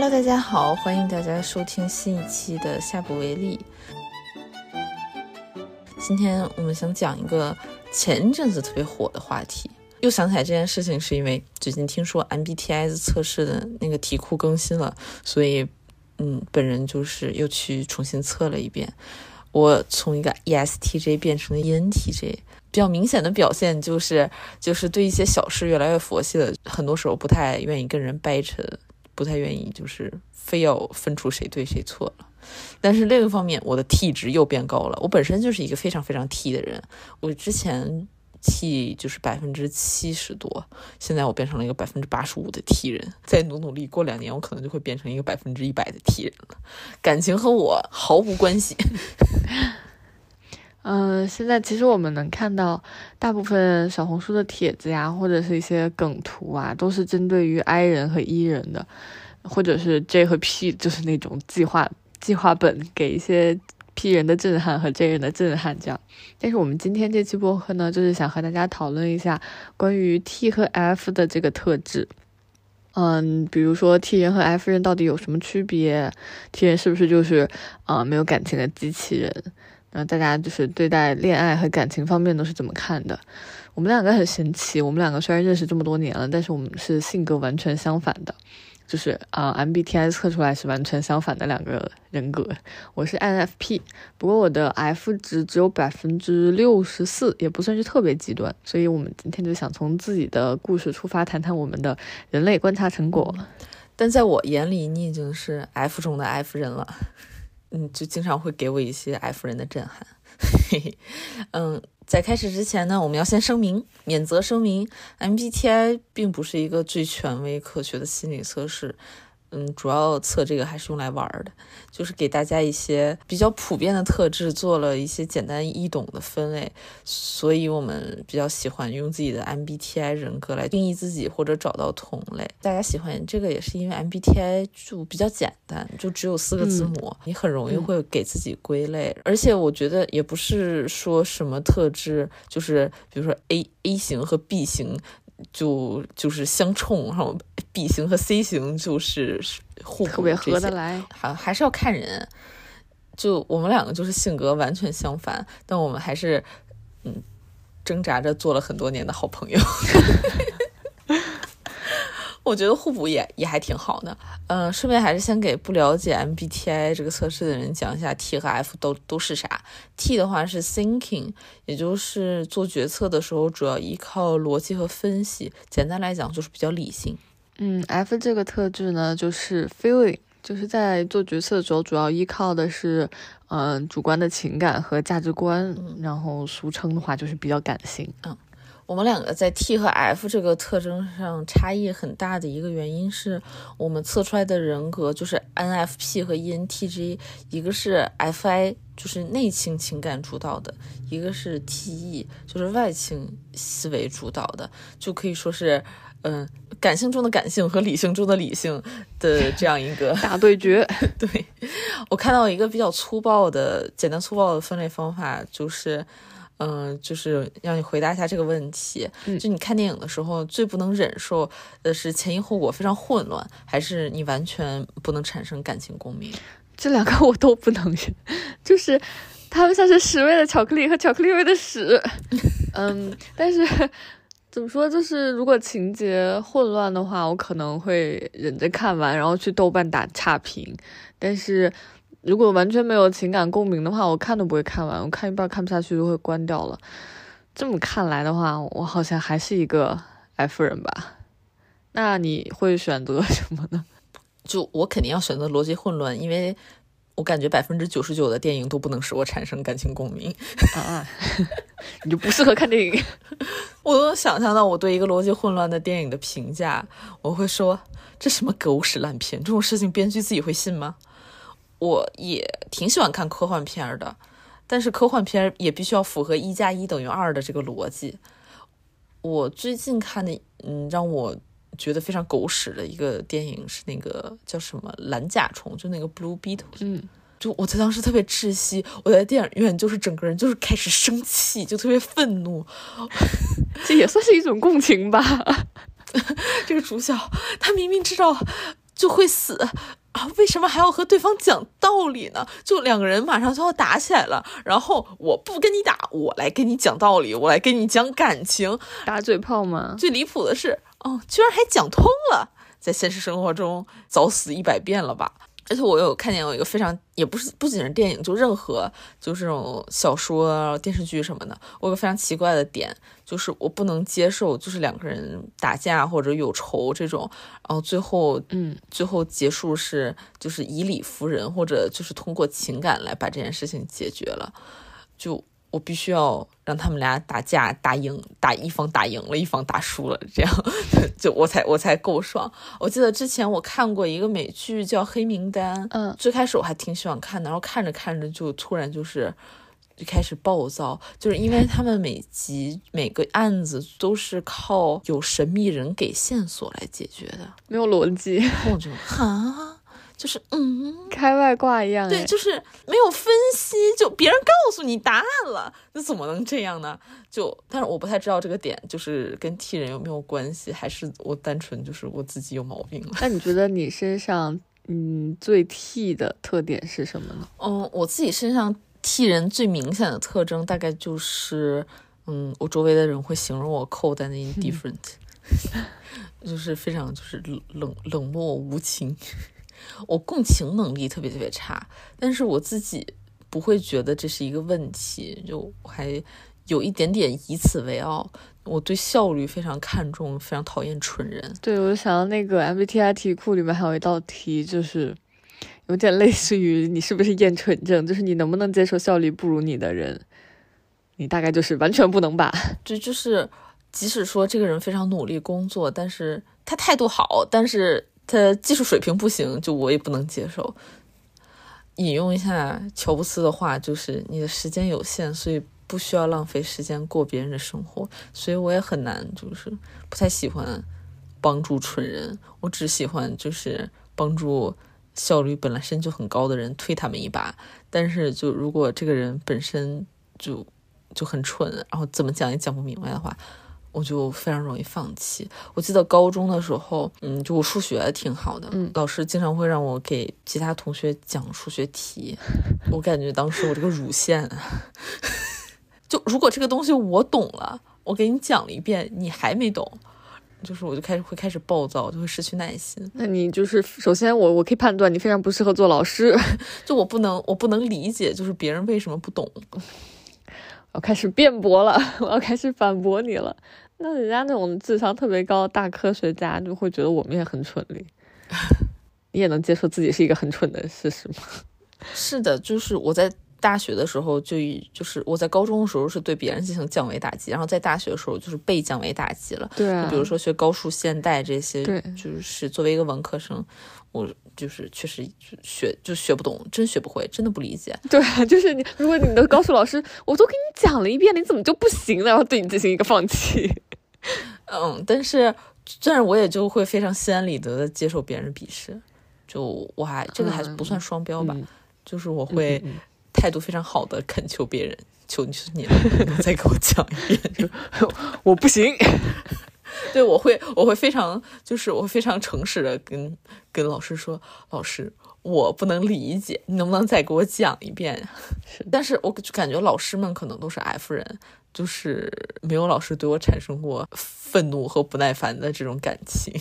Hello，大家好，欢迎大家收听新一期的下不为例。今天我们想讲一个前一阵子特别火的话题。又想起来这件事情，是因为最近听说 MBTI 测试的那个题库更新了，所以嗯，本人就是又去重新测了一遍。我从一个 ESTJ 变成了 ENTJ，比较明显的表现就是就是对一些小事越来越佛系了，很多时候不太愿意跟人掰扯。不太愿意，就是非要分出谁对谁错了。但是另一方面，我的 T 值又变高了。我本身就是一个非常非常 T 的人，我之前 T 就是百分之七十多，现在我变成了一个百分之八十五的 T 人。再努努力，过两年我可能就会变成一个百分之一百的 T 人了。感情和我毫无关系。嗯，现在其实我们能看到，大部分小红书的帖子呀，或者是一些梗图啊，都是针对于 I 人和 E 人的，或者是 J 和 P，就是那种计划计划本，给一些 P 人的震撼和 J 人的震撼这样。但是我们今天这期播客呢，就是想和大家讨论一下关于 T 和 F 的这个特质。嗯，比如说 T 人和 F 人到底有什么区别？T 人是不是就是啊没有感情的机器人？那大家就是对待恋爱和感情方面都是怎么看的？我们两个很神奇，我们两个虽然认识这么多年了，但是我们是性格完全相反的，就是啊，MBTI 测出来是完全相反的两个人格。我是 INFP，不过我的 F 值只有百分之六十四，也不算是特别极端。所以我们今天就想从自己的故事出发，谈谈我们的人类观察成果。但在我眼里，你已经是 F 中的 F 人了。嗯，就经常会给我一些 F 人的震撼。嗯，在开始之前呢，我们要先声明，免责声明，MBTI 并不是一个最权威科学的心理测试。嗯，主要测这个还是用来玩的，就是给大家一些比较普遍的特质做了一些简单易懂的分类，所以我们比较喜欢用自己的 MBTI 人格来定义自己或者找到同类。大家喜欢这个也是因为 MBTI 就比较简单，就只有四个字母，你很容易会给自己归类。而且我觉得也不是说什么特质，就是比如说 A A 型和 B 型。就就是相冲，然后 B 型和 C 型就是互特别合得来，还还是要看人。就我们两个就是性格完全相反，但我们还是嗯挣扎着做了很多年的好朋友。我觉得互补也也还挺好的。嗯，顺便还是先给不了解 MBTI 这个测试的人讲一下 T 和 F 都都是啥。T 的话是 thinking，也就是做决策的时候主要依靠逻辑和分析。简单来讲就是比较理性。嗯，F 这个特质呢就是 feeling，就是在做决策的时候主要依靠的是嗯主观的情感和价值观，然后俗称的话就是比较感性。嗯。我们两个在 T 和 F 这个特征上差异很大的一个原因是我们测出来的人格就是 NFP 和 ENTJ，一个是 FI，就是内倾情感主导的，一个是 TE，就是外倾思维主导的，就可以说是，嗯，感性中的感性和理性中的理性的这样一个 大对决。对我看到一个比较粗暴的、简单粗暴的分类方法，就是。嗯，就是让你回答一下这个问题。就你看电影的时候，最不能忍受的是前因后果非常混乱，还是你完全不能产生感情共鸣？这两个我都不能忍，就是他们像是屎味的巧克力和巧克力味的屎。嗯，但是怎么说，就是如果情节混乱的话，我可能会忍着看完，然后去豆瓣打差评。但是。如果完全没有情感共鸣的话，我看都不会看完，我看一半看不下去就会关掉了。这么看来的话，我好像还是一个 F 人吧？那你会选择什么呢？就我肯定要选择逻辑混乱，因为我感觉百分之九十九的电影都不能使我产生感情共鸣啊，你就不适合看电影。我都能想象到我对一个逻辑混乱的电影的评价，我会说这什么狗屎烂片，这种事情编剧自己会信吗？我也挺喜欢看科幻片的，但是科幻片也必须要符合一加一等于二的这个逻辑。我最近看的，嗯，让我觉得非常狗屎的一个电影是那个叫什么蓝甲虫，就那个 Blue Beetle。嗯，就我在当时特别窒息，我在电影院就是整个人就是开始生气，就特别愤怒。这也算是一种共情吧。这个主角他明明知道。就会死啊！为什么还要和对方讲道理呢？就两个人马上就要打起来了，然后我不跟你打，我来跟你讲道理，我来跟你讲感情，打嘴炮吗？最离谱的是，哦，居然还讲通了，在现实生活中早死一百遍了吧？而且我有看见有一个非常，也不是不仅是电影，就任何就这种小说、电视剧什么的，我有个非常奇怪的点，就是我不能接受，就是两个人打架或者有仇这种，然后最后，嗯，最后结束是就是以理服人，或者就是通过情感来把这件事情解决了，就。我必须要让他们俩打架打赢，打一方打赢了，一方打输了，这样 就我才我才够爽。我记得之前我看过一个美剧叫《黑名单》，嗯，最开始我还挺喜欢看的，然后看着看着就突然就是就开始暴躁，就是因为他们每集每个案子都是靠有神秘人给线索来解决的，没有逻辑，我就哈。就是嗯，开外挂一样，对，就是没有分析，就别人告诉你答案了，那怎么能这样呢？就，但是我不太知道这个点，就是跟替人有没有关系，还是我单纯就是我自己有毛病了？那你觉得你身上嗯最替的特点是什么呢？嗯，我自己身上替人最明显的特征大概就是，嗯，我周围的人会形容我 cold and indifferent，就是非常就是冷冷漠无情。我共情能力特别特别差，但是我自己不会觉得这是一个问题，就还有一点点以此为傲。我对效率非常看重，非常讨厌蠢人。对，我就想到那个 MBTI 题库里面还有一道题，就是有点类似于你是不是厌蠢症，就是你能不能接受效率不如你的人，你大概就是完全不能吧？这就是即使说这个人非常努力工作，但是他态度好，但是。他技术水平不行，就我也不能接受。引用一下乔布斯的话，就是你的时间有限，所以不需要浪费时间过别人的生活。所以我也很难，就是不太喜欢帮助蠢人，我只喜欢就是帮助效率本来身就很高的人推他们一把。但是就如果这个人本身就就很蠢，然后怎么讲也讲不明白的话。我就非常容易放弃。我记得高中的时候，嗯，就我数学挺好的，嗯，老师经常会让我给其他同学讲数学题。我感觉当时我这个乳腺，就如果这个东西我懂了，我给你讲了一遍，你还没懂，就是我就开始会开始暴躁，就会失去耐心。那你就是首先我我可以判断你非常不适合做老师，就我不能我不能理解，就是别人为什么不懂。我开始辩驳了，我要开始反驳你了。那人家那种智商特别高的大科学家就会觉得我们也很蠢哩。你也能接受自己是一个很蠢的事实吗？是的，就是我在大学的时候就就是我在高中的时候是对别人进行降维打击，然后在大学的时候就是被降维打击了。对，比如说学高数、现代这些，对，就是作为一个文科生，我。就是确实学就学不懂，真学不会，真的不理解。对，就是你，如果你的高数老师我都给你讲了一遍，你怎么就不行呢？然后对你进行一个放弃。嗯，但是但是我也就会非常心安理得的接受别人鄙视。就我还这个还是不算双标吧，就是我会态度非常好的恳求别人，求你你再给我讲一遍，就 我不行。对，我会，我会非常，就是我非常诚实的跟跟老师说，老师，我不能理解，你能不能再给我讲一遍？是，但是我就感觉老师们可能都是 F 人，就是没有老师对我产生过愤怒和不耐烦的这种感情。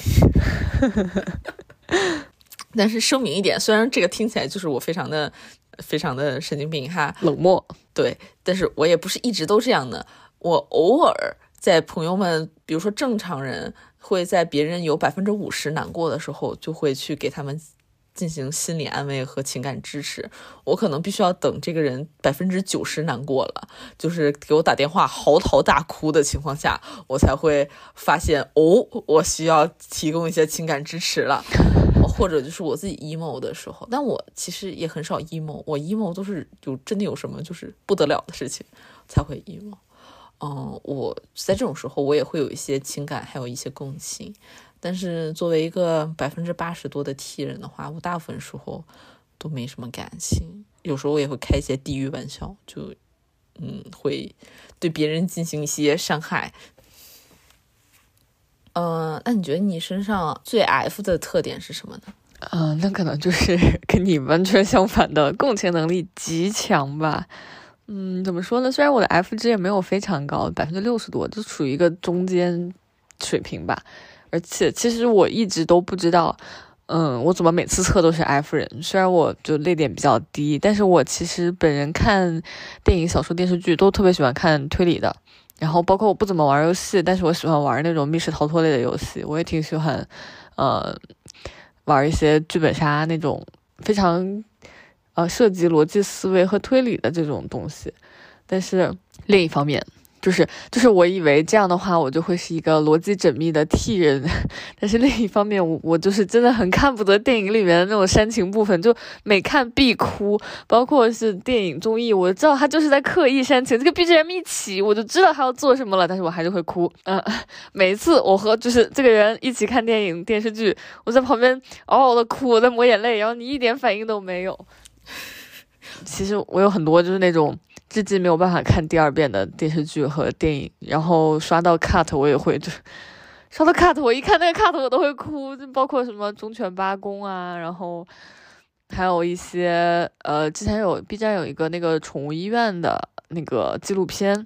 但是声明一点，虽然这个听起来就是我非常的、非常的神经病哈，冷漠，对，但是我也不是一直都这样的，我偶尔。在朋友们，比如说正常人会在别人有百分之五十难过的时候，就会去给他们进行心理安慰和情感支持。我可能必须要等这个人百分之九十难过了，就是给我打电话嚎啕大哭的情况下，我才会发现哦，我需要提供一些情感支持了，或者就是我自己 emo 的时候。但我其实也很少 emo，我 emo 都是有真的有什么就是不得了的事情才会 emo。嗯，我在这种时候，我也会有一些情感，还有一些共情。但是作为一个百分之八十多的 T 人的话，我大部分时候都没什么感情。有时候我也会开一些地狱玩笑，就嗯，会对别人进行一些伤害。嗯，那你觉得你身上最 F 的特点是什么呢？嗯，那可能就是 跟你完全相反的，共情能力极强吧。嗯，怎么说呢？虽然我的 F 值也没有非常高，百分之六十多，就处于一个中间水平吧。而且其实我一直都不知道，嗯，我怎么每次测都是 F 人。虽然我就泪点比较低，但是我其实本人看电影、小说、电视剧都特别喜欢看推理的。然后包括我不怎么玩游戏，但是我喜欢玩那种密室逃脱类的游戏。我也挺喜欢，呃，玩一些剧本杀那种非常。呃，涉及逻辑思维和推理的这种东西，但是另一方面，就是就是我以为这样的话，我就会是一个逻辑缜密的 T 人，但是另一方面，我我就是真的很看不得电影里面的那种煽情部分，就每看必哭，包括是电影综艺，我知道他就是在刻意煽情，这个 BGM 一起，我就知道他要做什么了，但是我还是会哭。嗯，每一次我和就是这个人一起看电影电视剧，我在旁边嗷嗷的哭，我在抹眼泪，然后你一点反应都没有。其实我有很多就是那种至今没有办法看第二遍的电视剧和电影，然后刷到 cut 我也会刷到 cut，我一看那个 cut 我都会哭，就包括什么忠犬八公啊，然后还有一些呃之前有 B 站有一个那个宠物医院的那个纪录片。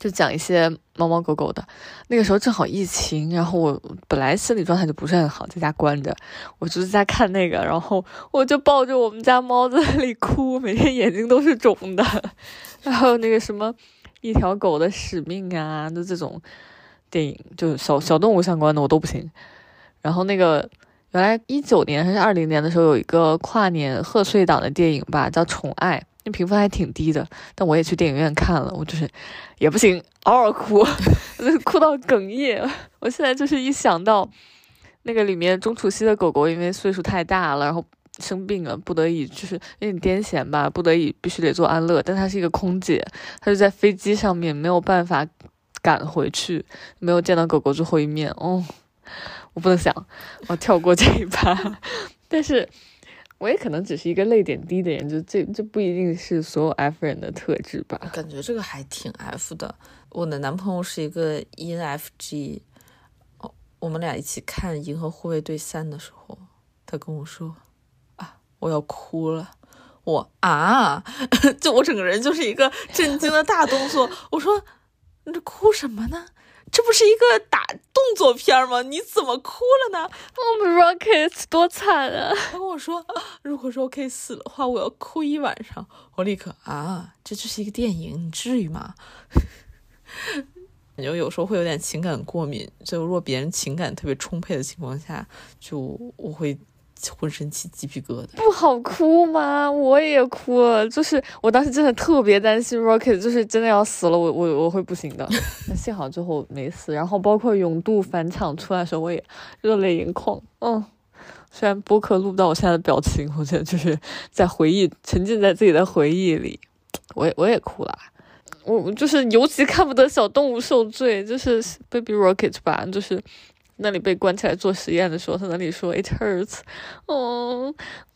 就讲一些猫猫狗狗的，那个时候正好疫情，然后我本来心理状态就不是很好，在家关着，我就是在看那个，然后我就抱着我们家猫在那里哭，每天眼睛都是肿的。然后那个什么一条狗的使命啊，就这种电影，就小小动物相关的我都不行。然后那个原来一九年还是二零年的时候有一个跨年贺岁档的电影吧，叫《宠爱》。那评分还挺低的，但我也去电影院看了，我就是也不行，嗷嗷哭，哭到哽咽。我现在就是一想到那个里面钟楚曦的狗狗，因为岁数太大了，然后生病了，不得已就是有点癫痫吧，不得已必须得做安乐。但她是一个空姐，她就在飞机上面没有办法赶回去，没有见到狗狗最后一面。哦，我不能想，我跳过这一 趴，但是。我也可能只是一个泪点低的人，就这这不一定是所有 F 人的特质吧？感觉这个还挺 F 的。我的男朋友是一个 ENFG，哦，我们俩一起看《银河护卫队三》的时候，他跟我说：“啊，我要哭了。”我啊，就我整个人就是一个震惊的大动作。我说：“你这哭什么呢？”这不是一个打动作片吗？你怎么哭了呢？我们 Rocket 多惨啊！他跟我说，如果 Rocket 死的话，我要哭一晚上。我立刻啊，这就是一个电影，你至于吗？就有时候会有点情感过敏，就如果别人情感特别充沛的情况下，就我会。浑身起鸡皮疙瘩，不好哭吗？我也哭了，就是我当时真的特别担心 Rocket，就是真的要死了，我我我会不行的。幸好最后没死。然后包括勇度返场出来的时候，我也热泪盈眶。嗯，虽然播客录不到我现在的表情，我觉得就是在回忆，沉浸在自己的回忆里，我也我也哭了。我就是尤其看不得小动物受罪，就是 Baby Rocket 吧，就是。那里被关起来做实验的时候，他那里说 "It hurts"，哦，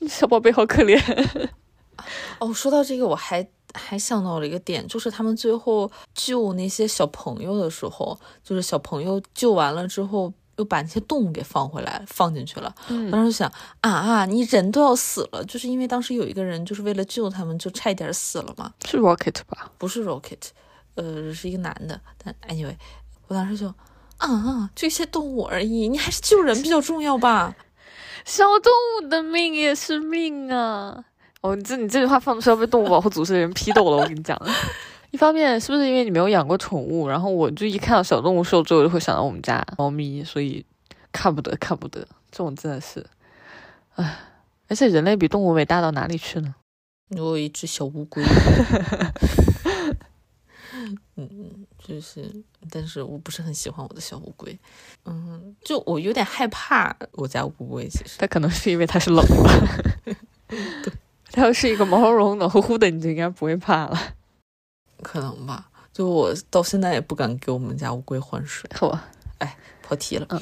小宝贝好可怜。哦，说到这个，我还还想到了一个点，就是他们最后救那些小朋友的时候，就是小朋友救完了之后，又把那些动物给放回来，放进去了。嗯，当时想啊啊，你人都要死了，就是因为当时有一个人就是为了救他们，就差一点死了嘛。是 Rocket 吧？不是 Rocket，呃，是一个男的。但 anyway，我当时就。啊，这些动物而已，你还是救人比较重要吧。小动物的命也是命啊！哦，这你这句话放出去要被动物保护组织的人批斗了。我跟你讲，一方面是不是因为你没有养过宠物，然后我就一看到小动物受罪，我就会想到我们家猫咪，所以看不得，看不得。这种真的是，唉，而且人类比动物伟大到哪里去呢？我有一只小乌龟。嗯，就是，但是我不是很喜欢我的小乌龟，嗯，就我有点害怕我家乌龟。其实它可能是因为它是冷的，对，它要是一个毛茸茸、暖乎乎的，你就应该不会怕了。可能吧，就我到现在也不敢给我们家乌龟换水。好吧，哎，跑题了。嗯，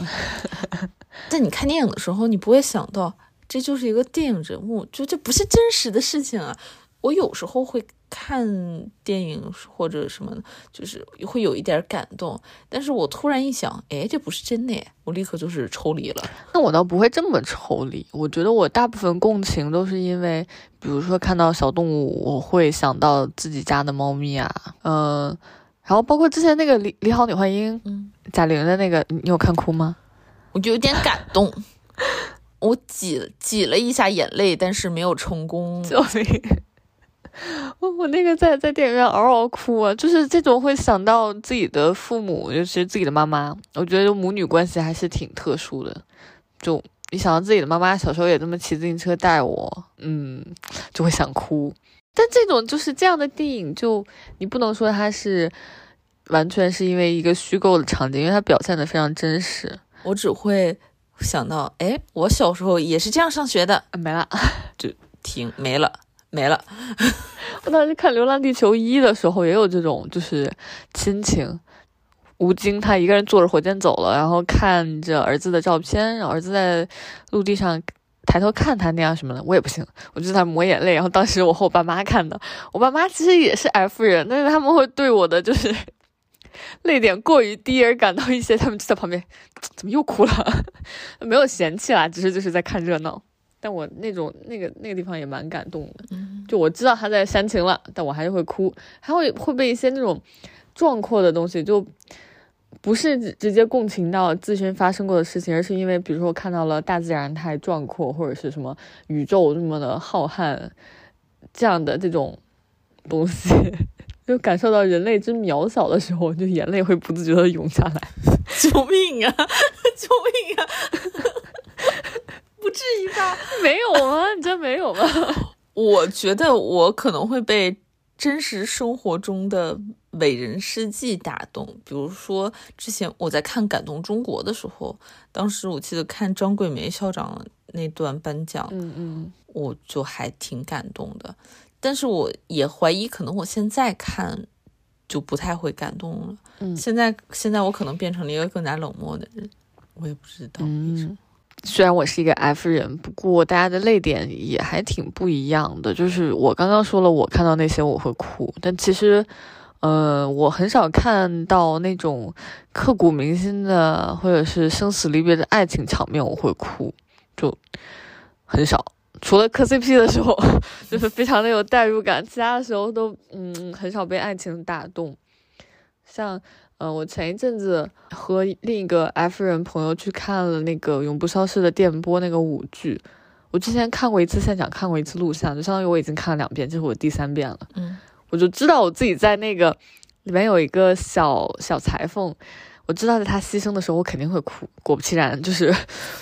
但你看电影的时候，你不会想到这就是一个电影人物，就这不是真实的事情啊。我有时候会。看电影或者什么的，就是会有一点感动。但是我突然一想，哎，这不是真的，我立刻就是抽离了。那我倒不会这么抽离，我觉得我大部分共情都是因为，比如说看到小动物，我会想到自己家的猫咪啊，嗯，然后包括之前那个《李李好女欢英》，嗯，贾玲的那个，你有看哭吗？我就有点感动，我挤挤了一下眼泪，但是没有成功。救命！我我那个在在电影院嗷嗷哭啊，就是这种会想到自己的父母，尤其是自己的妈妈，我觉得母女关系还是挺特殊的。就一想到自己的妈妈小时候也这么骑自行车带我，嗯，就会想哭。但这种就是这样的电影，就你不能说它是完全是因为一个虚构的场景，因为它表现的非常真实。我只会想到，哎，我小时候也是这样上学的，没了，就停没了。没了。我当时看《流浪地球一》的时候，也有这种就是亲情。吴京他一个人坐着火箭走了，然后看着儿子的照片，然后儿子在陆地上抬头看他那样什么的，我也不行，我就在抹眼泪。然后当时我和我爸妈看的，我爸妈其实也是 F 人，但是他们会对我的就是 泪点过于低而感到一些，他们就在旁边怎么又哭了？没有嫌弃啦，只是就是在看热闹。但我那种那个那个地方也蛮感动的，就我知道他在煽情了，但我还是会哭，还会会被一些那种壮阔的东西，就不是直接共情到自身发生过的事情，而是因为比如说看到了大自然太壮阔，或者是什么宇宙这么的浩瀚，这样的这种东西，就感受到人类之渺小的时候，就眼泪会不自觉的涌下来，救命啊！救命啊！不至于吧？没有吗？你真没有吗？我觉得我可能会被真实生活中的伟人事迹打动。比如说，之前我在看《感动中国》的时候，当时我记得看张桂梅校长那段颁奖，嗯嗯，我就还挺感动的。但是我也怀疑，可能我现在看就不太会感动了。嗯，现在现在我可能变成了一个更加冷漠的人，我也不知道为什么。虽然我是一个 F 人，不过大家的泪点也还挺不一样的。就是我刚刚说了，我看到那些我会哭，但其实，呃，我很少看到那种刻骨铭心的或者是生死离别的爱情场面我会哭，就很少。除了磕 CP 的时候，就是非常的有代入感，其他的时候都嗯很少被爱情打动，像。嗯，我前一阵子和另一个 F 人朋友去看了那个《永不消失的电波》那个舞剧。我之前看过一次现场，看过一次录像，就相当于我已经看了两遍，这是我第三遍了。嗯，我就知道我自己在那个里面有一个小小裁缝，我知道在他牺牲的时候我肯定会哭。果不其然，就是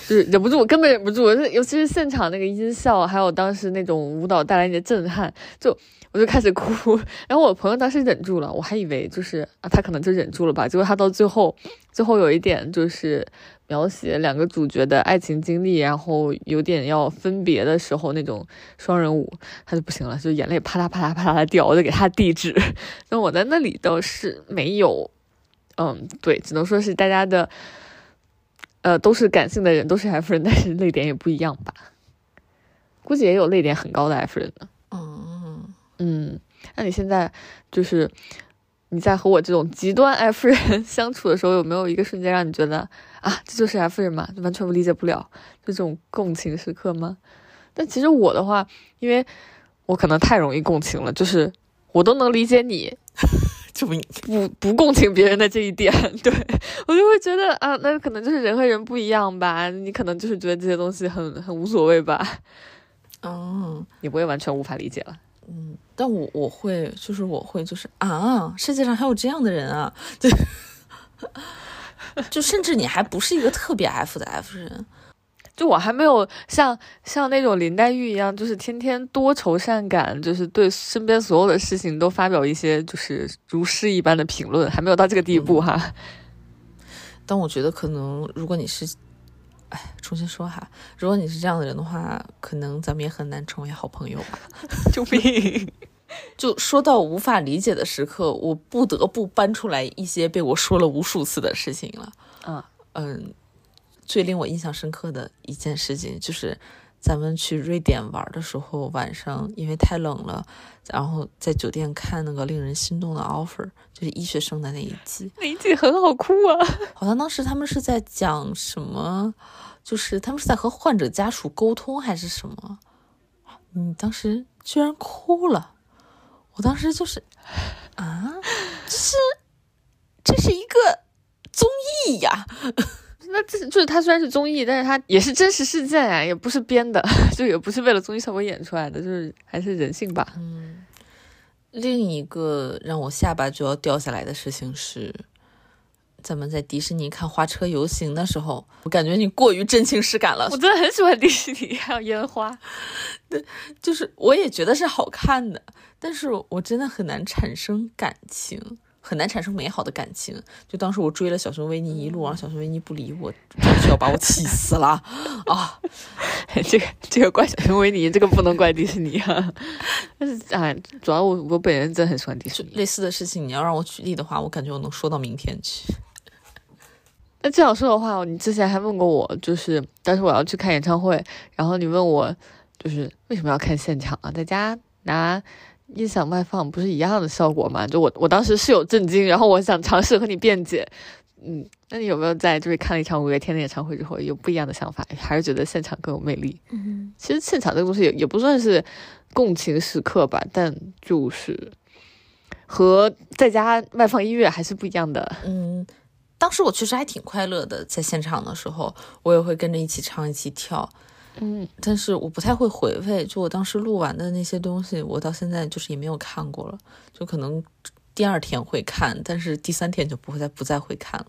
就是忍不住，我根本忍不住。尤其是现场那个音效，还有当时那种舞蹈带来的震撼，就。我就开始哭，然后我朋友当时忍住了，我还以为就是啊，他可能就忍住了吧。结果他到最后，最后有一点就是描写两个主角的爱情经历，然后有点要分别的时候那种双人舞，他就不行了，就眼泪啪嗒啪嗒啪嗒的掉，我就给他递纸。那我在那里倒是没有，嗯，对，只能说是大家的，呃，都是感性的人，都是 F 人，但是泪点也不一样吧。估计也有泪点很高的 F 人呢。嗯，那你现在就是你在和我这种极端 F 人 相处的时候，有没有一个瞬间让你觉得啊，这就是 F 人嘛，完全不理解不了，就这种共情时刻吗？但其实我的话，因为我可能太容易共情了，就是我都能理解你，就不不不共情别人的这一点，对我就会觉得啊，那可能就是人和人不一样吧，你可能就是觉得这些东西很很无所谓吧，嗯，你不会完全无法理解了。嗯，但我我会，就是我会，就是啊，世界上还有这样的人啊，就就甚至你还不是一个特别 F 的 F 人，就我还没有像像那种林黛玉一样，就是天天多愁善感，就是对身边所有的事情都发表一些就是如诗一般的评论，还没有到这个地步哈。但我觉得可能如果你是。哎，重新说哈，如果你是这样的人的话，可能咱们也很难成为好朋友吧。救命！就说到无法理解的时刻，我不得不搬出来一些被我说了无数次的事情了。嗯嗯，最令我印象深刻的一件事情就是，咱们去瑞典玩的时候，晚上因为太冷了，然后在酒店看那个令人心动的 offer，就是医学生的那一集，那一集很好哭啊。好像当时他们是在讲什么，就是他们是在和患者家属沟通还是什么？你当时居然哭了，我当时就是啊，这是这是一个综艺呀。那这就是他虽然是综艺，但是他也是真实事件呀，也不是编的，就也不是为了综艺效果演出来的，就是还是人性吧。嗯，另一个让我下巴就要掉下来的事情是，咱们在迪士尼看花车游行的时候，我感觉你过于真情实感了。我真的很喜欢迪士尼，还有烟花，对，就是我也觉得是好看的，但是我真的很难产生感情。很难产生美好的感情。就当时我追了小熊维尼一路，然后小熊维尼不理我，真是要把我气死了啊！这个这个怪小熊维尼，这个不能怪迪士尼啊。但是哎，主要我我本人真的很喜欢迪士尼。类似的事情，你要让我举例的话，我感觉我能说到明天去。那这样说的话，你之前还问过我，就是当时我要去看演唱会，然后你问我，就是为什么要看现场啊？在家拿。音响外放不是一样的效果吗？就我我当时是有震惊，然后我想尝试和你辩解。嗯，那你有没有在就是看了一场五月天的演唱会之后有不一样的想法？还是觉得现场更有魅力？嗯，其实现场这个东西也也不算是共情时刻吧，但就是和在家外放音乐还是不一样的。嗯，当时我确实还挺快乐的，在现场的时候，我也会跟着一起唱一起跳。嗯，但是我不太会回味，就我当时录完的那些东西，我到现在就是也没有看过了，就可能第二天会看，但是第三天就不会再不再会看了，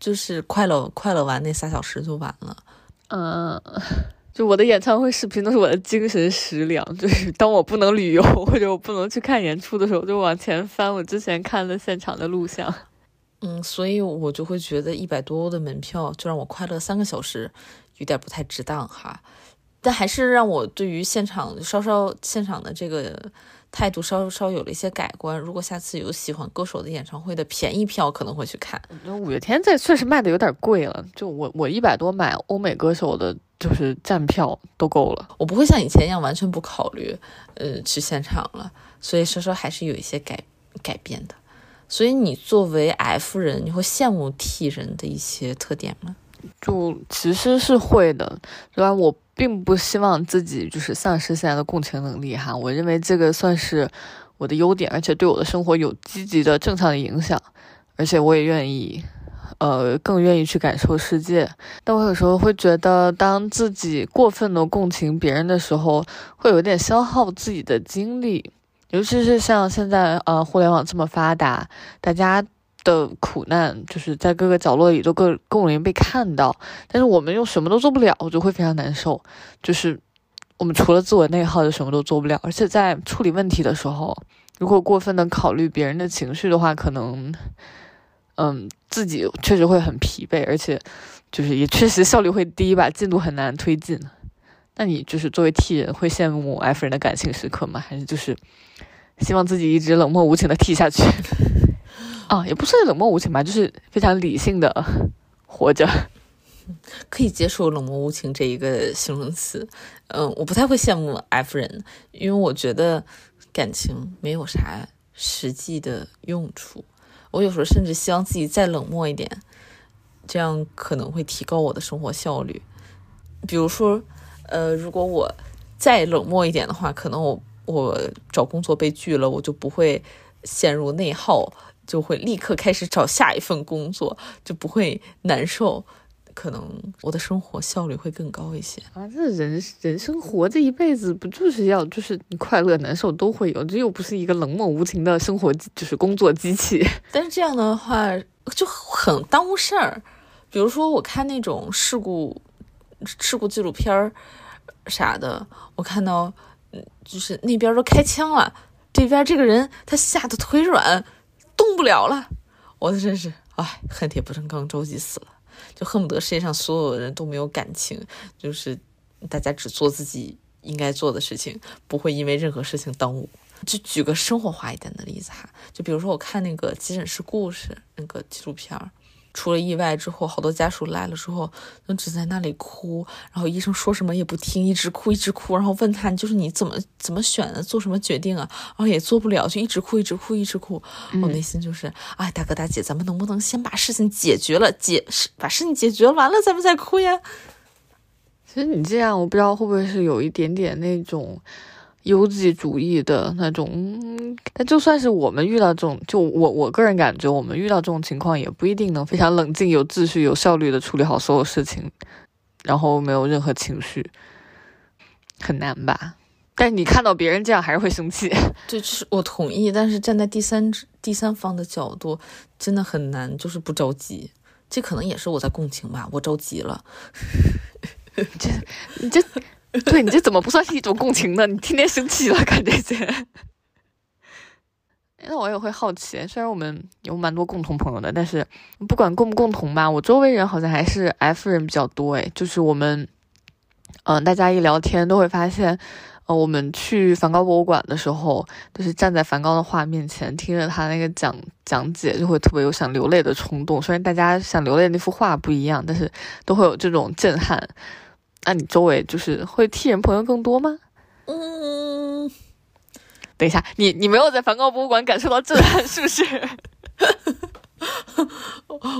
就是快乐快乐完那仨小时就完了。嗯，就我的演唱会视频都是我的精神食粮，就是当我不能旅游或者我不能去看演出的时候，就往前翻我之前看的现场的录像。嗯，所以我就会觉得一百多欧的门票就让我快乐三个小时。有点不太值当哈，但还是让我对于现场稍稍现场的这个态度稍稍有了一些改观。如果下次有喜欢歌手的演唱会的便宜票，可能会去看。那五月天这确实卖的有点贵了，就我我一百多买欧美歌手的，就是站票都够了。我不会像以前一样完全不考虑，呃，去现场了。所以稍稍还是有一些改改变的。所以你作为 F 人，你会羡慕 T 人的一些特点吗？就其实是会的，虽然？我并不希望自己就是丧失现在的共情能力哈。我认为这个算是我的优点，而且对我的生活有积极的正向的影响。而且我也愿意，呃，更愿意去感受世界。但我有时候会觉得，当自己过分的共情别人的时候，会有点消耗自己的精力。尤其是像现在，呃，互联网这么发达，大家。的苦难就是在各个角落里都更更容易被看到，但是我们又什么都做不了，我就会非常难受。就是我们除了自我内耗，就什么都做不了。而且在处理问题的时候，如果过分的考虑别人的情绪的话，可能，嗯，自己确实会很疲惫，而且就是也确实效率会低吧，进度很难推进。那你就是作为 T 人，会羡慕 F 人的感情时刻吗？还是就是希望自己一直冷漠无情的 T 下去？啊，也不算冷漠无情吧，就是非常理性的 活着，可以接受冷漠无情这一个形容词。嗯，我不太会羡慕 F 人，因为我觉得感情没有啥实际的用处。我有时候甚至希望自己再冷漠一点，这样可能会提高我的生活效率。比如说，呃，如果我再冷漠一点的话，可能我我找工作被拒了，我就不会陷入内耗。就会立刻开始找下一份工作，就不会难受，可能我的生活效率会更高一些啊！这人人生活这一辈子，不就是要就是你快乐难受都会有，这又不是一个冷漠无情的生活，就是工作机器。但是这样的话就很耽误事儿。比如说，我看那种事故事故纪录片儿啥的，我看到嗯，就是那边都开枪了，这边这个人他吓得腿软。动不了了，我真是哎，恨铁不成钢，着急死了，就恨不得世界上所有的人都没有感情，就是大家只做自己应该做的事情，不会因为任何事情耽误。就举个生活化一点的例子哈，就比如说我看那个急诊室故事那个纪录片儿，出了意外之后，好多家属来了之后，就只在那里哭，然后医生说什么也不听，一直哭一直哭，然后问他就是你怎么怎么选的，做什么决定啊？然后也做不了，就一直哭一直哭一直哭。我内心就是哎，大哥大姐，咱们能不能先把事情解决了，解把事情解决完了，咱们再哭呀？其实你这样，我不知道会不会是有一点点那种。优绩主义的那种，但就算是我们遇到这种，就我我个人感觉，我们遇到这种情况也不一定能非常冷静、有秩序、有效率的处理好所有事情，然后没有任何情绪，很难吧？但你看到别人这样，还是会生气。对，就是我同意，但是站在第三第三方的角度，真的很难，就是不着急。这可能也是我在共情吧，我着急了。这，你这。对你这怎么不算是一种共情呢？你天天生气了，看这些。那我也会好奇，虽然我们有蛮多共同朋友的，但是不管共不共同吧，我周围人好像还是 F 人比较多。诶，就是我们，嗯，大家一聊天都会发现，呃，我们去梵高博物馆的时候，就是站在梵高的画面前，听着他那个讲讲解，就会特别有想流泪的冲动。虽然大家想流泪那幅画不一样，但是都会有这种震撼。那你周围就是会替人朋友更多吗？嗯，等一下，你你没有在梵高博物馆感受到震撼，是不是？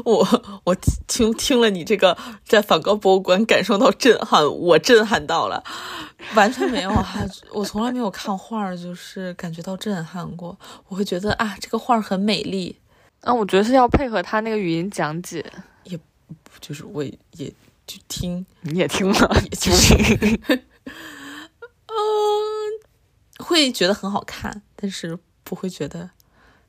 我我听听了你这个在梵高博物馆感受到震撼，我震撼到了，完全没有哈，我从来没有看画就是感觉到震撼过。我会觉得啊，这个画很美丽。啊，我觉得是要配合他那个语音讲解，也就是我也。去听，你也听了，也去听。嗯，会觉得很好看，但是不会觉得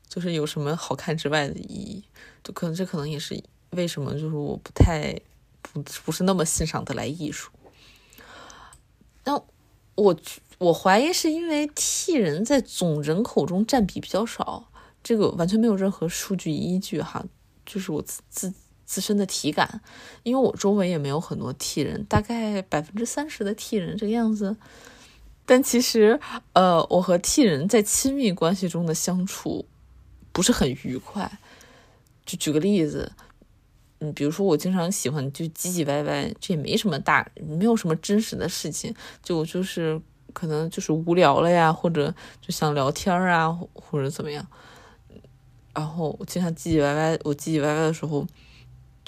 就是有什么好看之外的意义。就可能这可能也是为什么就是我不太不不是那么欣赏的来艺术。那我我怀疑是因为替人在总人口中占比比较少，这个完全没有任何数据依据哈，就是我自自。自身的体感，因为我周围也没有很多替人，大概百分之三十的替人这个样子。但其实，呃，我和替人在亲密关系中的相处不是很愉快。就举个例子，嗯，比如说我经常喜欢就唧唧歪歪，这也没什么大，没有什么真实的事情，就就是可能就是无聊了呀，或者就想聊天啊，或者怎么样。然后我经常唧唧歪歪，我唧唧歪歪的时候。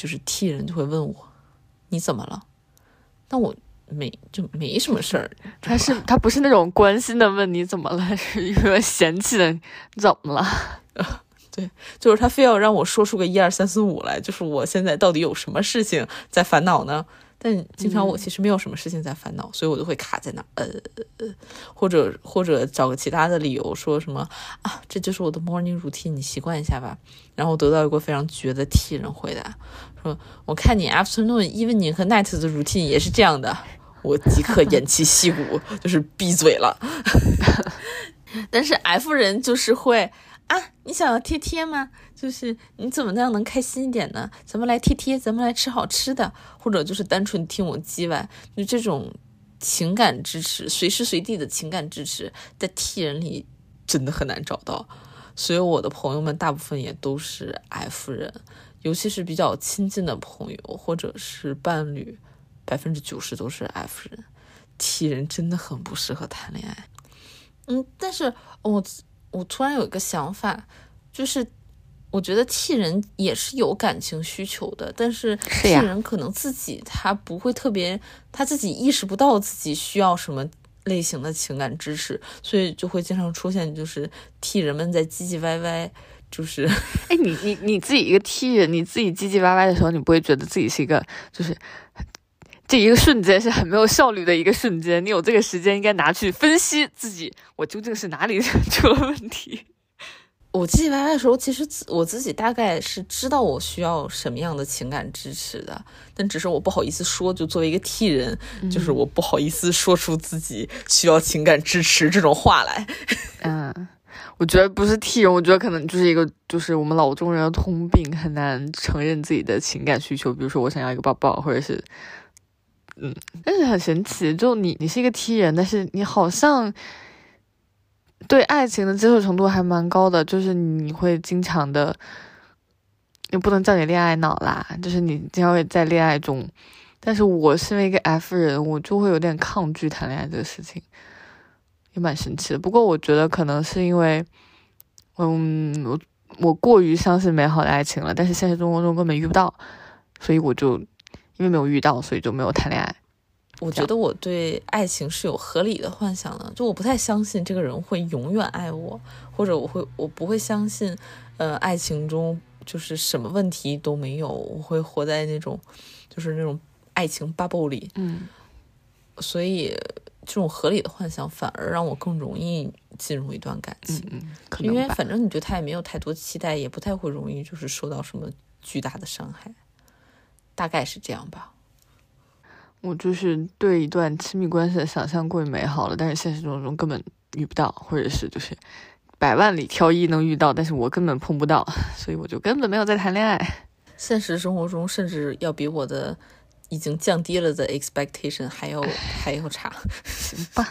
就是替人就会问我，你怎么了？那我没就没什么事儿。他是他不是那种关心的问你怎么了，是因为嫌弃的，怎么了？对，就是他非要让我说出个一二三四五来，就是我现在到底有什么事情在烦恼呢？但经常我其实没有什么事情在烦恼，所以我就会卡在那，呃呃，或者或者找个其他的理由说什么啊，这就是我的 morning routine，你习惯一下吧。然后得到一个非常绝的替人回答，说我看你 afternoon、evening 和 night 的 routine 也是这样的，我即刻偃旗息鼓，就是闭嘴了。但是 F 人就是会。啊，你想要贴贴吗？就是你怎么那样能开心一点呢？咱们来贴贴，咱们来吃好吃的，或者就是单纯听我叽歪，就这种情感支持，随时随地的情感支持，在 T 人里真的很难找到。所以我的朋友们大部分也都是 F 人，尤其是比较亲近的朋友或者是伴侣，百分之九十都是 F 人。，T 人真的很不适合谈恋爱。嗯，但是我。我突然有一个想法，就是我觉得 T 人也是有感情需求的，但是 T 人可能自己他不会特别，他自己意识不到自己需要什么类型的情感支持，所以就会经常出现就是替人们在唧唧歪歪，就是哎，你你你自己一个替人，你自己唧唧歪歪的时候，你不会觉得自己是一个就是。这一个瞬间是很没有效率的一个瞬间，你有这个时间应该拿去分析自己，我究竟是哪里 出了问题。我唧唧歪歪的时候，其实我自己大概是知道我需要什么样的情感支持的，但只是我不好意思说。就作为一个替人，就是我不好意思说出自己需要情感支持这种话来。嗯，我觉得不是替人，我觉得可能就是一个，就是我们老中人的通病，很难承认自己的情感需求。比如说，我想要一个抱抱，或者是。嗯，但是很神奇，就你，你是一个 T 人，但是你好像对爱情的接受程度还蛮高的，就是你会经常的也不能叫你恋爱脑啦，就是你经常会在恋爱中。但是我身为一个 F 人，我就会有点抗拒谈恋爱这个事情，也蛮神奇的。不过我觉得可能是因为，嗯，我我过于相信美好的爱情了，但是现实生活中根本遇不到，所以我就因为没有遇到，所以就没有谈恋爱。我觉得我对爱情是有合理的幻想的，就我不太相信这个人会永远爱我，或者我会我不会相信，呃，爱情中就是什么问题都没有，我会活在那种就是那种爱情 bubble 里，嗯，所以这种合理的幻想反而让我更容易进入一段感情，嗯，可能因为反正你对他也没有太多期待，也不太会容易就是受到什么巨大的伤害，大概是这样吧。我就是对一段亲密关系的想象过于美好了，但是现实中中根本遇不到，或者是就是百万里挑一能遇到，但是我根本碰不到，所以我就根本没有在谈恋爱。现实生活中甚至要比我的已经降低了的 expectation 还要还要差，行吧？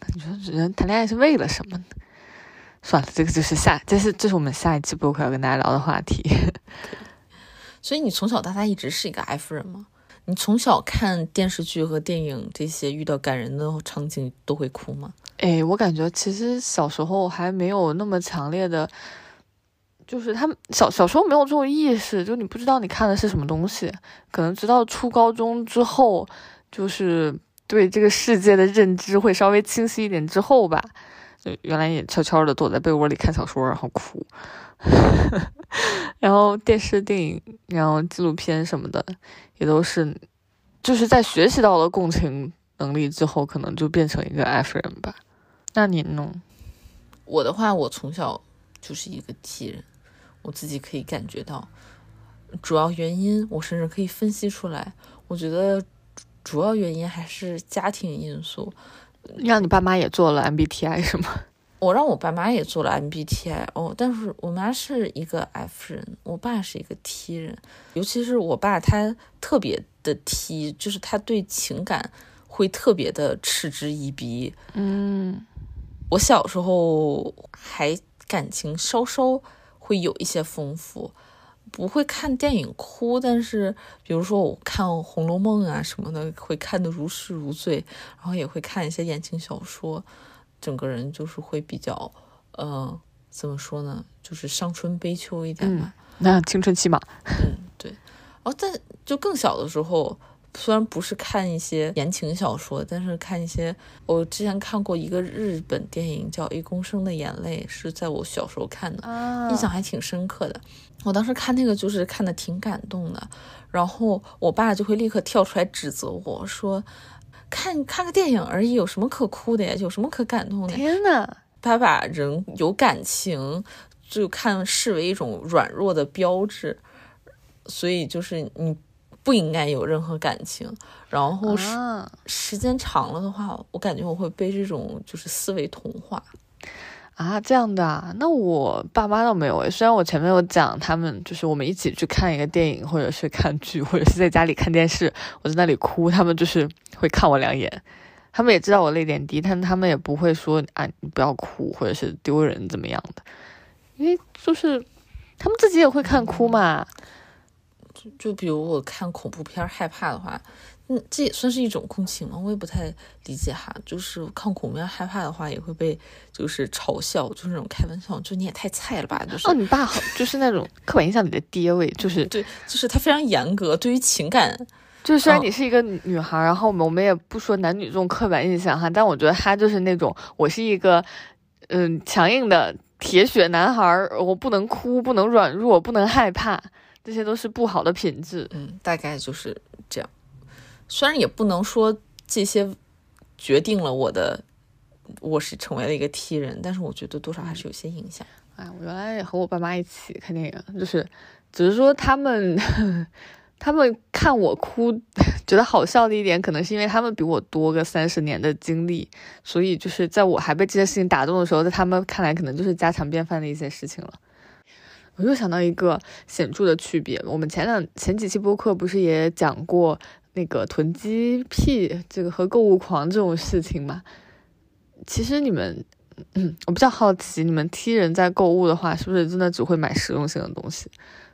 那你说人谈恋爱是为了什么呢？算了，这个就是下，这是这是我们下一期播客要跟大家聊的话题。所以你从小到大一直是一个 F 人吗？你从小看电视剧和电影这些遇到感人的场景都会哭吗？哎，我感觉其实小时候还没有那么强烈的，就是他们小小时候没有这种意识，就你不知道你看的是什么东西，可能直到初高中之后，就是对这个世界的认知会稍微清晰一点之后吧，就原来也悄悄的躲在被窝里看小说，然后哭，然后电视、电影，然后纪录片什么的。也都是，就是在学习到了共情能力之后，可能就变成一个 F 人吧。那你呢？我的话，我从小就是一个 T 人，我自己可以感觉到，主要原因我甚至可以分析出来。我觉得主要原因还是家庭因素。让你爸妈也做了 MBTI 是吗？我让我爸妈也做了 MBTI 哦，但是我妈是一个 F 人，我爸是一个 T 人，尤其是我爸他特别的 T，就是他对情感会特别的嗤之以鼻。嗯，我小时候还感情稍稍会有一些丰富，不会看电影哭，但是比如说我看《红楼梦》啊什么的，会看得如痴如醉，然后也会看一些言情小说。整个人就是会比较，呃，怎么说呢？就是伤春悲秋一点吧。那青春期嘛。嗯，对。哦，但就更小的时候，虽然不是看一些言情小说，但是看一些。我之前看过一个日本电影叫《一公升的眼泪》，是在我小时候看的，印象还挺深刻的。我当时看那个就是看的挺感动的，然后我爸就会立刻跳出来指责我说。看看个电影而已，有什么可哭的呀？有什么可感动的？天呐，他把人有感情就看视为一种软弱的标志，所以就是你不应该有任何感情。然后时时间长了的话，我感觉我会被这种就是思维同化。啊，这样的啊，那我爸妈倒没有诶。虽然我前面有讲，他们就是我们一起去看一个电影，或者是看剧，或者是在家里看电视，我在那里哭，他们就是会看我两眼。他们也知道我泪点低，但他们也不会说啊，你不要哭，或者是丢人怎么样的，因为就是他们自己也会看哭嘛。就就比如我看恐怖片害怕的话。嗯，这也算是一种共情吗？我也不太理解哈。就是看恐怖片害怕的话，也会被就是嘲笑，就是那种开玩笑，就你也太菜了吧？就是哦，你爸好，就是那种 刻板印象里的爹味，就是对，就是他非常严格，对于情感，就是虽然你是一个女孩，然后我们我们也不说男女这种刻板印象哈，但我觉得他就是那种我是一个嗯强硬的铁血男孩，我不能哭，不能软弱，不能害怕，这些都是不好的品质。嗯，大概就是这样。虽然也不能说这些决定了我的我是成为了一个 T 人，但是我觉得多少还是有些影响。哎，我原来也和我爸妈一起看电影，就是只是说他们 他们看我哭 觉得好笑的一点，可能是因为他们比我多个三十年的经历，所以就是在我还被这些事情打动的时候，在他们看来可能就是家常便饭的一些事情了。我又想到一个显著的区别，我们前两前几期播客不是也讲过？那个囤积癖，这个和购物狂这种事情嘛，其实你们，嗯，我比较好奇，你们 T 人在购物的话，是不是真的只会买实用性的东西？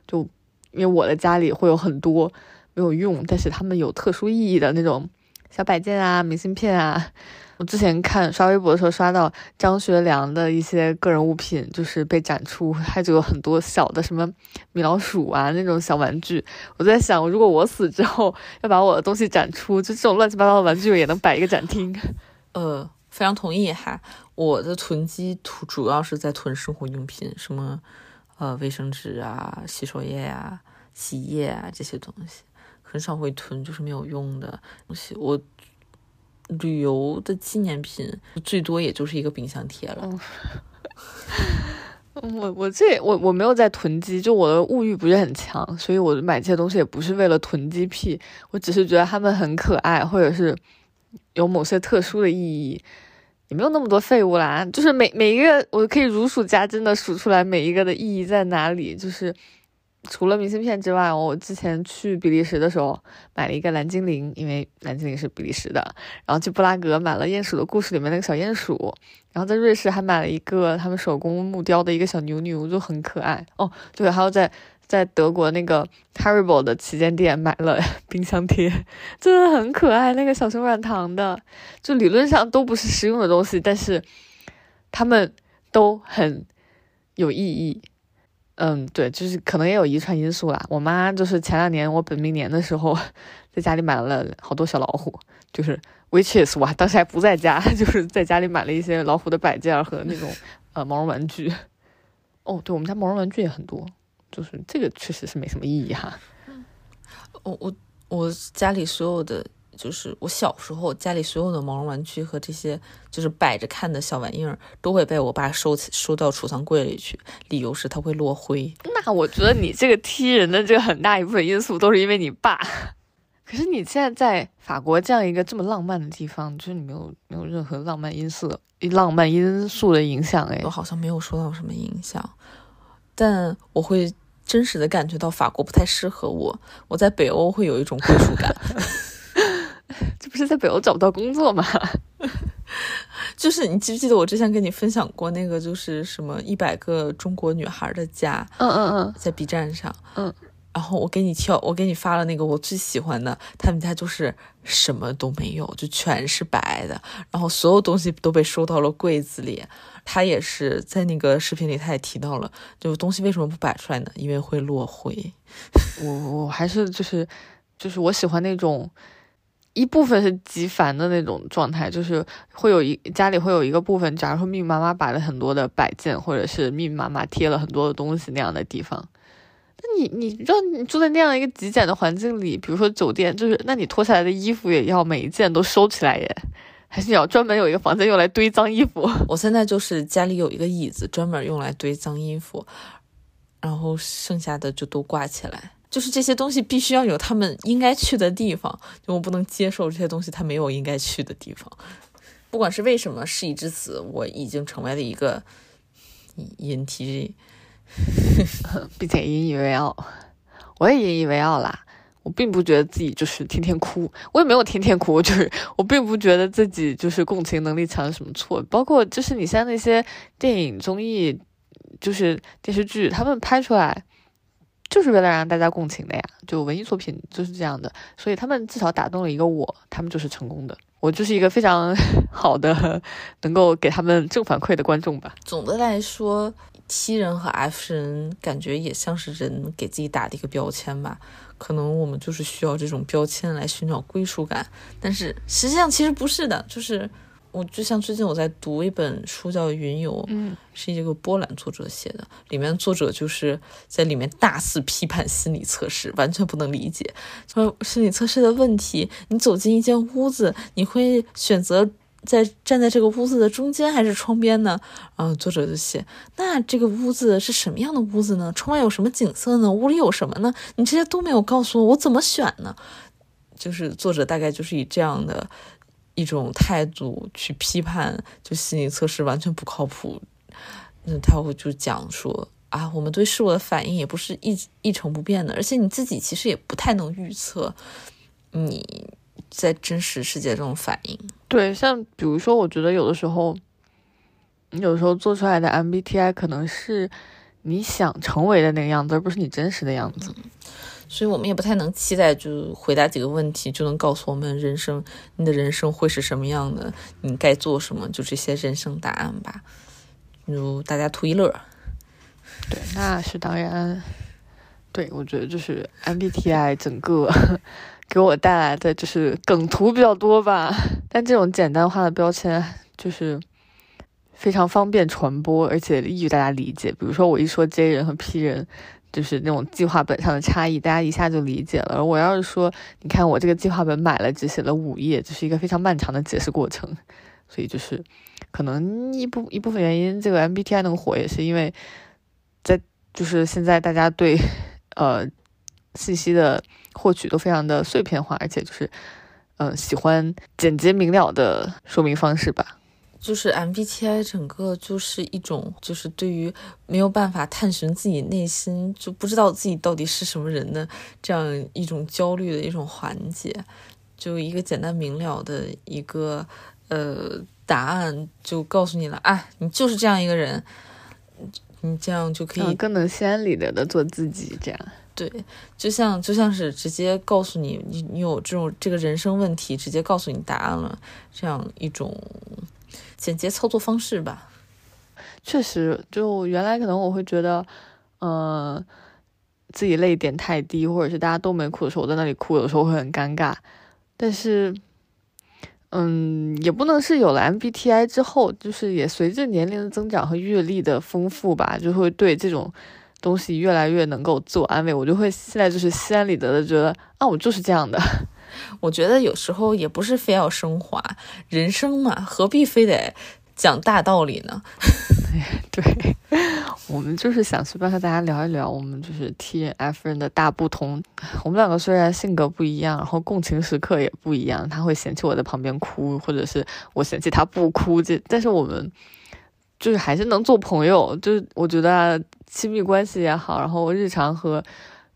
就因为我的家里会有很多没有用，但是他们有特殊意义的那种小摆件啊、明信片啊。我之前看刷微博的时候，刷到张学良的一些个人物品，就是被展出，他就有很多小的什么米老鼠啊那种小玩具。我在想，如果我死之后要把我的东西展出，就这种乱七八糟的玩具也能摆一个展厅。呃，非常同意哈。我的囤积图主要是在囤生活用品，什么呃卫生纸啊、洗手液啊、洗衣液啊这些东西，很少会囤就是没有用的东西。我。旅游的纪念品最多也就是一个冰箱贴了。我我这我我没有在囤积，就我的物欲不是很强，所以我买这些东西也不是为了囤积癖，我只是觉得它们很可爱，或者是有某些特殊的意义。也没有那么多废物啦，就是每每一个我可以如数家珍的数出来每一个的意义在哪里，就是。除了明信片之外，我之前去比利时的时候买了一个蓝精灵，因为蓝精灵是比利时的。然后去布拉格买了《鼹鼠的故事》里面那个小鼹鼠。然后在瑞士还买了一个他们手工木雕的一个小牛牛，就很可爱。哦，对，还有在在德国那个 Haribo 的旗舰店买了 冰箱贴，真的很可爱，那个小熊软糖的。就理论上都不是实用的东西，但是他们都很有意义。嗯，对，就是可能也有遗传因素啦。我妈就是前两年我本命年的时候，在家里买了好多小老虎，就是 which is 我当时还不在家，就是在家里买了一些老虎的摆件和那种 呃毛绒玩具。哦，对，我们家毛绒玩具也很多，就是这个确实是没什么意义哈。我我我家里所有的。就是我小时候家里所有的毛绒玩具和这些就是摆着看的小玩意儿，都会被我爸收起收到储藏柜里去，理由是它会落灰。那我觉得你这个踢人的这个很大一部分因素都是因为你爸。可是你现在在法国这样一个这么浪漫的地方，就是你没有没有任何浪漫因素浪漫因素的影响哎，我好像没有受到什么影响，但我会真实的感觉到法国不太适合我，我在北欧会有一种归属感。这不是在北欧找不到工作吗？就是你记不记得我之前跟你分享过那个，就是什么一百个中国女孩的家？嗯嗯嗯，在 B 站上。嗯，然后我给你跳，我给你发了那个我最喜欢的，他们家就是什么都没有，就全是白的，然后所有东西都被收到了柜子里。他也是在那个视频里，他也提到了，就东西为什么不摆出来呢？因为会落灰。我我还是就是就是我喜欢那种。一部分是极繁的那种状态，就是会有一家里会有一个部分，假如说密密麻麻摆了很多的摆件，或者是密密麻麻贴了很多的东西那样的地方。那你你让你住在那样一个极简的环境里，比如说酒店，就是那你脱下来的衣服也要每一件都收起来耶？还是要专门有一个房间用来堆脏衣服？我现在就是家里有一个椅子专门用来堆脏衣服，然后剩下的就都挂起来。就是这些东西必须要有他们应该去的地方，就我不能接受这些东西它没有应该去的地方。不管是为什么，事已至此，我已经成为了一个 ENTJ，并且引以为傲。我也引以为傲啦。我并不觉得自己就是天天哭，我也没有天天哭，就是我并不觉得自己就是共情能力强有什么错。包括就是你像那些电影、综艺，就是电视剧，他们拍出来。就是为了让大家共情的呀，就文艺作品就是这样的，所以他们至少打动了一个我，他们就是成功的。我就是一个非常 好的，能够给他们正反馈的观众吧。总的来说，T 人和 F 人感觉也像是人给自己打的一个标签吧，可能我们就是需要这种标签来寻找归属感，但是实际上其实不是的，就是。我就像最近我在读一本书，叫《云游》，嗯，是一个波兰作者写的，里面作者就是在里面大肆批判心理测试，完全不能理解。说心理测试的问题，你走进一间屋子，你会选择在站在这个屋子的中间还是窗边呢？然后作者就写，那这个屋子是什么样的屋子呢？窗外有什么景色呢？屋里有什么呢？你这些都没有告诉我，我怎么选呢？就是作者大概就是以这样的。一种态度去批判，就心理测试完全不靠谱。那他会就讲说啊，我们对事物的反应也不是一一成不变的，而且你自己其实也不太能预测你在真实世界中反应。对，像比如说，我觉得有的时候，你有时候做出来的 MBTI 可能是你想成为的那个样子，而不是你真实的样子。所以我们也不太能期待，就回答几个问题就能告诉我们人生，你的人生会是什么样的，你该做什么，就这些人生答案吧，就大家图一乐。对，那是当然。对，我觉得就是 MBTI 整个 给我带来的就是梗图比较多吧，但这种简单化的标签就是非常方便传播，而且易于大家理解。比如说我一说 J 人和 P 人。就是那种计划本上的差异，大家一下就理解了。我要是说，你看我这个计划本买了，只写了五页，这是一个非常漫长的解释过程。所以就是，可能一部一部分原因，这个 MBTI 能火，也是因为在就是现在大家对呃信息的获取都非常的碎片化，而且就是嗯喜欢简洁明了的说明方式吧。就是 MBTI 整个就是一种，就是对于没有办法探寻自己内心，就不知道自己到底是什么人的这样一种焦虑的一种缓解。就一个简单明了的一个呃答案，就告诉你了，啊，你就是这样一个人，你这样就可以更能心安理得的做自己。这样对，就像就像是直接告诉你，你你有这种这个人生问题，直接告诉你答案了，这样一种。简洁操作方式吧，确实，就原来可能我会觉得，嗯，自己泪点太低，或者是大家都没哭的时候，我在那里哭，有时候会很尴尬。但是，嗯，也不能是有了 MBTI 之后，就是也随着年龄的增长和阅历的丰富吧，就会对这种东西越来越能够自我安慰。我就会现在就是心安理得的觉得，啊，我就是这样的。我觉得有时候也不是非要升华人生嘛，何必非得讲大道理呢？对，我们就是想随便和大家聊一聊，我们就是 T F 人的大不同。我们两个虽然性格不一样，然后共情时刻也不一样，他会嫌弃我在旁边哭，或者是我嫌弃他不哭，这但是我们就是还是能做朋友。就是我觉得亲密关系也好，然后日常和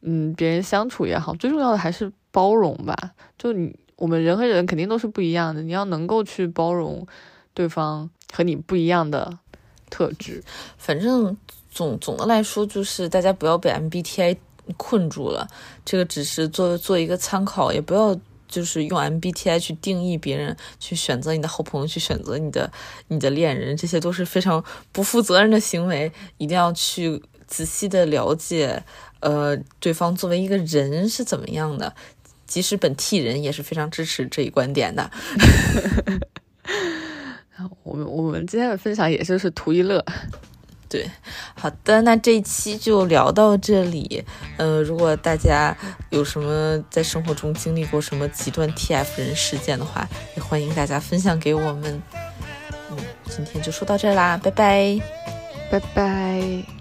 嗯别人相处也好，最重要的还是。包容吧，就你我们人和人肯定都是不一样的，你要能够去包容对方和你不一样的特质。反正总总的来说，就是大家不要被 MBTI 困住了，这个只是做做一个参考，也不要就是用 MBTI 去定义别人，去选择你的好朋友，去选择你的你的恋人，这些都是非常不负责任的行为。一定要去仔细的了解，呃，对方作为一个人是怎么样的。即使本替人也是非常支持这一观点的。我们我们今天的分享也就是图一乐。对，好的，那这一期就聊到这里。呃，如果大家有什么在生活中经历过什么极端 TF 人事件的话，也欢迎大家分享给我们。嗯，今天就说到这啦，拜拜，拜拜。